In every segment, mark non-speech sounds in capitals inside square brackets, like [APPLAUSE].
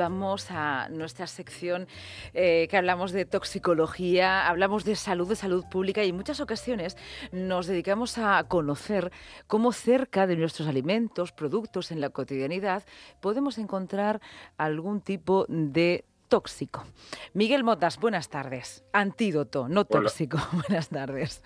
Vamos a nuestra sección eh, que hablamos de toxicología, hablamos de salud, de salud pública y en muchas ocasiones nos dedicamos a conocer cómo cerca de nuestros alimentos, productos en la cotidianidad podemos encontrar algún tipo de tóxico. Miguel Motas, buenas tardes. Antídoto, no tóxico. [LAUGHS] Buenas tardes.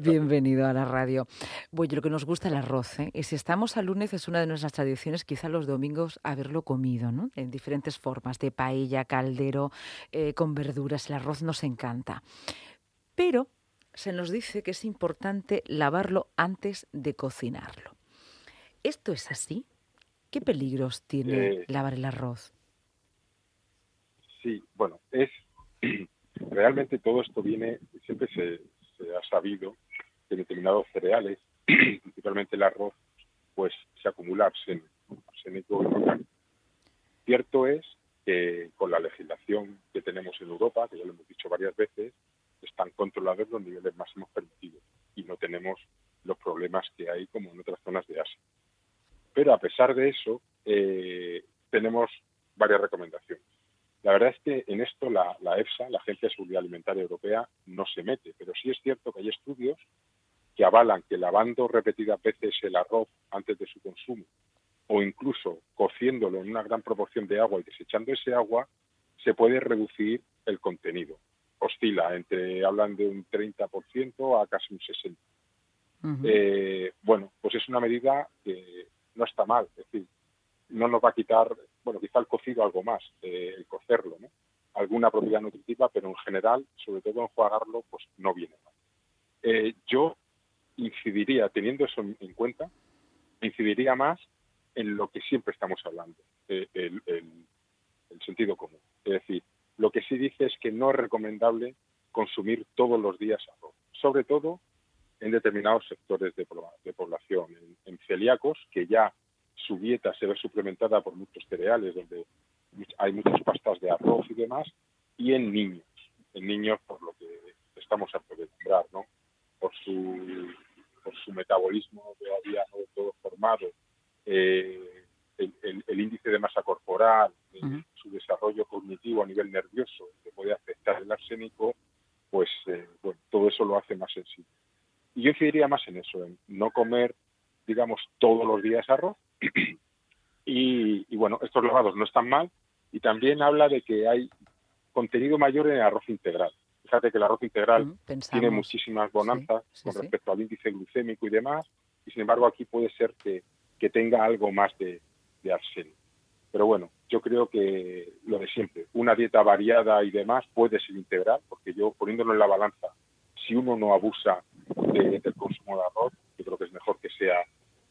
Bienvenido a la radio. Bueno, lo que nos gusta el arroz, ¿eh? Y si estamos al lunes es una de nuestras tradiciones, quizá los domingos haberlo comido, ¿no? En diferentes formas, de paella, caldero, eh, con verduras. El arroz nos encanta. Pero se nos dice que es importante lavarlo antes de cocinarlo. ¿Esto es así? ¿Qué peligros tiene eh, lavar el arroz? Sí, bueno, es [CLEARS THROAT] realmente todo esto viene, siempre se, se ha sabido que determinados cereales, [CLEARS THROAT] principalmente el arroz, pues se acumula arsénico. Cierto es que con la legislación que tenemos en Europa, que ya lo hemos dicho varias veces, están controlados los niveles máximos permitidos y no tenemos los problemas que hay como en otras zonas de Asia. Pero a pesar de eso, eh, tenemos varias recomendaciones. La verdad es que en esto la, EFSA, la Agencia de Seguridad Alimentaria Europea, no se mete, pero sí es cierto que hay estudios que avalan que lavando repetidas veces el arroz antes de su consumo o incluso cociéndolo en una gran proporción de agua y desechando ese agua, se puede reducir el contenido. Oscila entre, hablan de un 30% a casi un 60%. Eh, bueno, pues es una medida que no está mal, es decir, no nos va a quitar bueno, quizá el cocido algo más, eh, el cocerlo, ¿no? Alguna propiedad nutritiva, pero en general, sobre todo enjuagarlo, pues no viene mal. Eh, yo incidiría, teniendo eso en, cuenta, incidiría más en lo que siempre estamos hablando, eh, el, sentido común. Es decir, lo que sí dice es que no es recomendable consumir todos los días arroz, sobre todo en determinados sectores de, población, en celíacos que ya su dieta se ve suplementada por muchos cereales, donde hay muchas pastas de arroz y demás, y en niños, en niños por lo que estamos a poder nombrar, ¿no? Por su, por su metabolismo todavía no todo formado, eh, el, índice de masa corporal, eh, su desarrollo cognitivo a nivel nervioso, que puede afectar el arsénico, pues eh, bueno, todo eso lo hace más sensible. Y yo incidiría más en eso, en no comer, digamos, todos los días arroz, [COUGHS] y, bueno, estos lavados no están mal y también habla de que hay contenido mayor en el arroz integral. Fíjate que el arroz integral tiene muchísimas bonanzas con respecto al índice glucémico y demás, y sin embargo aquí puede ser que, tenga algo más de, de arsénico. Pero bueno, yo creo que lo de siempre, una dieta variada y demás puede ser integral, porque yo poniéndolo en la balanza, si uno no abusa del consumo de arroz, yo creo que es mejor que sea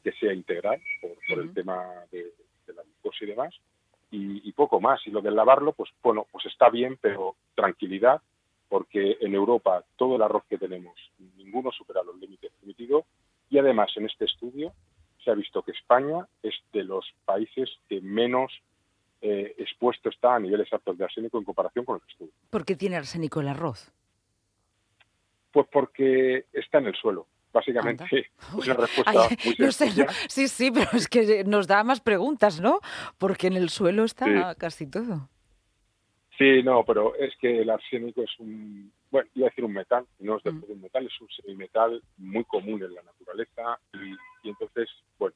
que sea integral por, el tema de, la glucosa y demás, y, poco más. Y lo del lavarlo, pues bueno, pues está bien, pero tranquilidad, porque en Europa todo el arroz que tenemos, ninguno supera los límites permitidos, y además en este estudio se ha visto que España es de los países que menos eh, expuesto está a niveles altos de arsénico en comparación con el estudio. ¿Por qué tiene arsénico el arroz? Pues porque está en el suelo. Básicamente, [LAUGHS] es una respuesta muy sencilla. [LAUGHS] sí, sí, pero es que nos da más preguntas, ¿no? Porque en el suelo está casi todo. Sí, no, pero es que el arsénico es un, bueno, iba a decir un metal, no es de mm. un metal, es un semimetal muy común en la naturaleza y, entonces, bueno,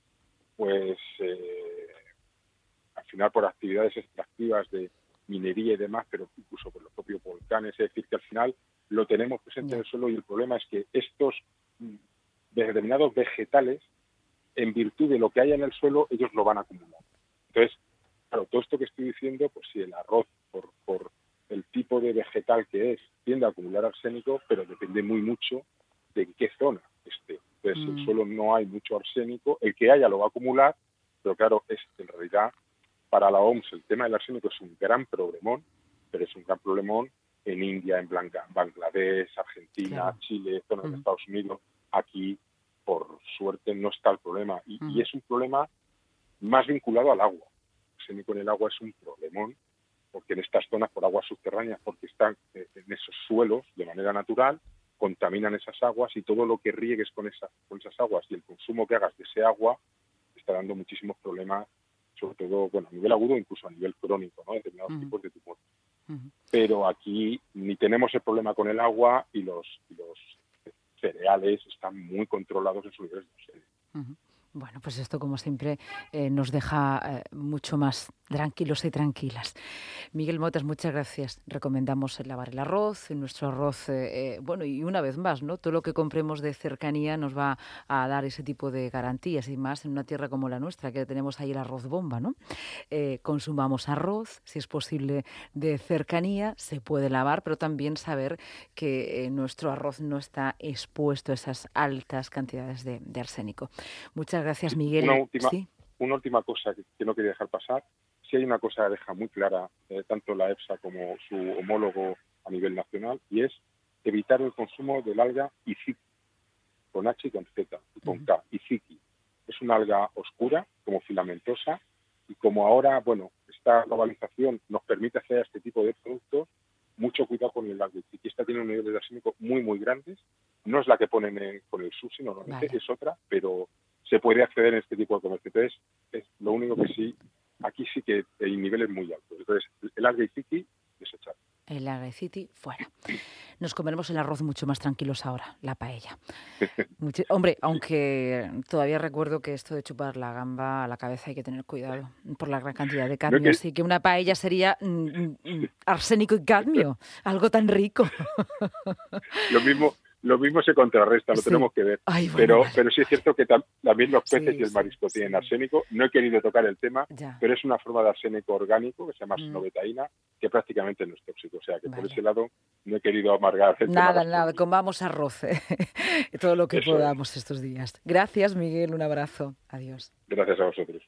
pues eh, al final por actividades extractivas de minería y demás, pero incluso por los propios volcanes, es decir, que al final lo tenemos presente en el suelo y el problema es que estos determinados vegetales, en virtud de lo que haya en el suelo, ellos lo van a acumular. Entonces, claro, todo esto que estoy diciendo, pues si el arroz, por, por el tipo de vegetal que es, tiende a acumular arsénico, pero depende muy mucho de en qué zona esté. Entonces, en el mm. suelo no hay mucho arsénico, el que haya lo va a acumular, pero claro, es en realidad para la OMS el tema del arsénico es un gran problemón, pero es un gran problemón en India, en Bangladesh, Argentina, Chile, zonas de Estados Unidos. Aquí, por suerte, no está el problema. Y, es un problema más vinculado al agua. El en el agua es un problemón, porque en estas zonas, por aguas subterráneas, porque están eh, en esos suelos de manera natural, contaminan esas aguas y todo lo que riegues con, esa, con esas aguas y el consumo que hagas de ese agua está dando muchísimos problemas sobre todo, bueno, a nivel agudo, incluso a nivel crónico, ¿no? Determinados tipos de tumores. Pero aquí ni tenemos el problema con el agua y los, los cereales están muy controlados en su nivel de Bueno, pues esto, como siempre, eh, nos deja eh, mucho más tranquilos y tranquilas. Miguel Motas, muchas gracias. Recomendamos lavar el arroz, nuestro arroz, eh, eh, bueno, y una vez más, ¿no? Todo lo que compremos de cercanía nos va a dar ese tipo de garantías y más en una tierra como la nuestra, que tenemos ahí el arroz bomba, ¿no? Eh, consumamos arroz, si es posible, de cercanía, se puede lavar, pero también saber que nuestro arroz no está expuesto a esas altas cantidades de, arsénico. Muchas gracias, Miguel. Una última, una última cosa que no quería dejar pasar si hay una cosa que deja muy clara eh, tanto la EFSA como su homólogo a nivel nacional y es evitar el consumo del alga Iziki, con H y con Z y con K, Iziki. Es una alga oscura, como filamentosa, y como ahora, bueno, esta globalización nos permite hacer este tipo de productos, mucho cuidado con el alga Iziki. Esta tiene un nivel de arsénico muy, muy grandes. No es la que ponen con el sushi, normalmente es otra, pero se puede acceder en este tipo de comercio. Entonces, es lo único que sí aquí sí que hay niveles muy altos. Entonces, el alga y city, desechar. El alga y city, fuera. Nos comeremos el arroz mucho más tranquilos ahora, la paella. [LAUGHS] hombre, aunque todavía recuerdo que esto de chupar la gamba a la cabeza hay que tener cuidado por la gran cantidad de cadmio. Así que una paella sería mm, mm, mm, arsénico y cadmio, [LAUGHS] algo tan rico. Lo mismo, lo mismo se contrarresta, lo tenemos que ver. pero, pero sí es cierto que también los peces y el marisco tienen arsénico. No he querido tocar el tema, pero es una forma de arsénico orgánico que se llama mm. que prácticamente no es tóxico. O sea que por ese lado no he querido amargar el Nada, nada, comamos arroz, ¿eh? [LAUGHS] todo lo que podamos estos días. Gracias, Miguel, un abrazo. Adiós. Gracias a vosotros.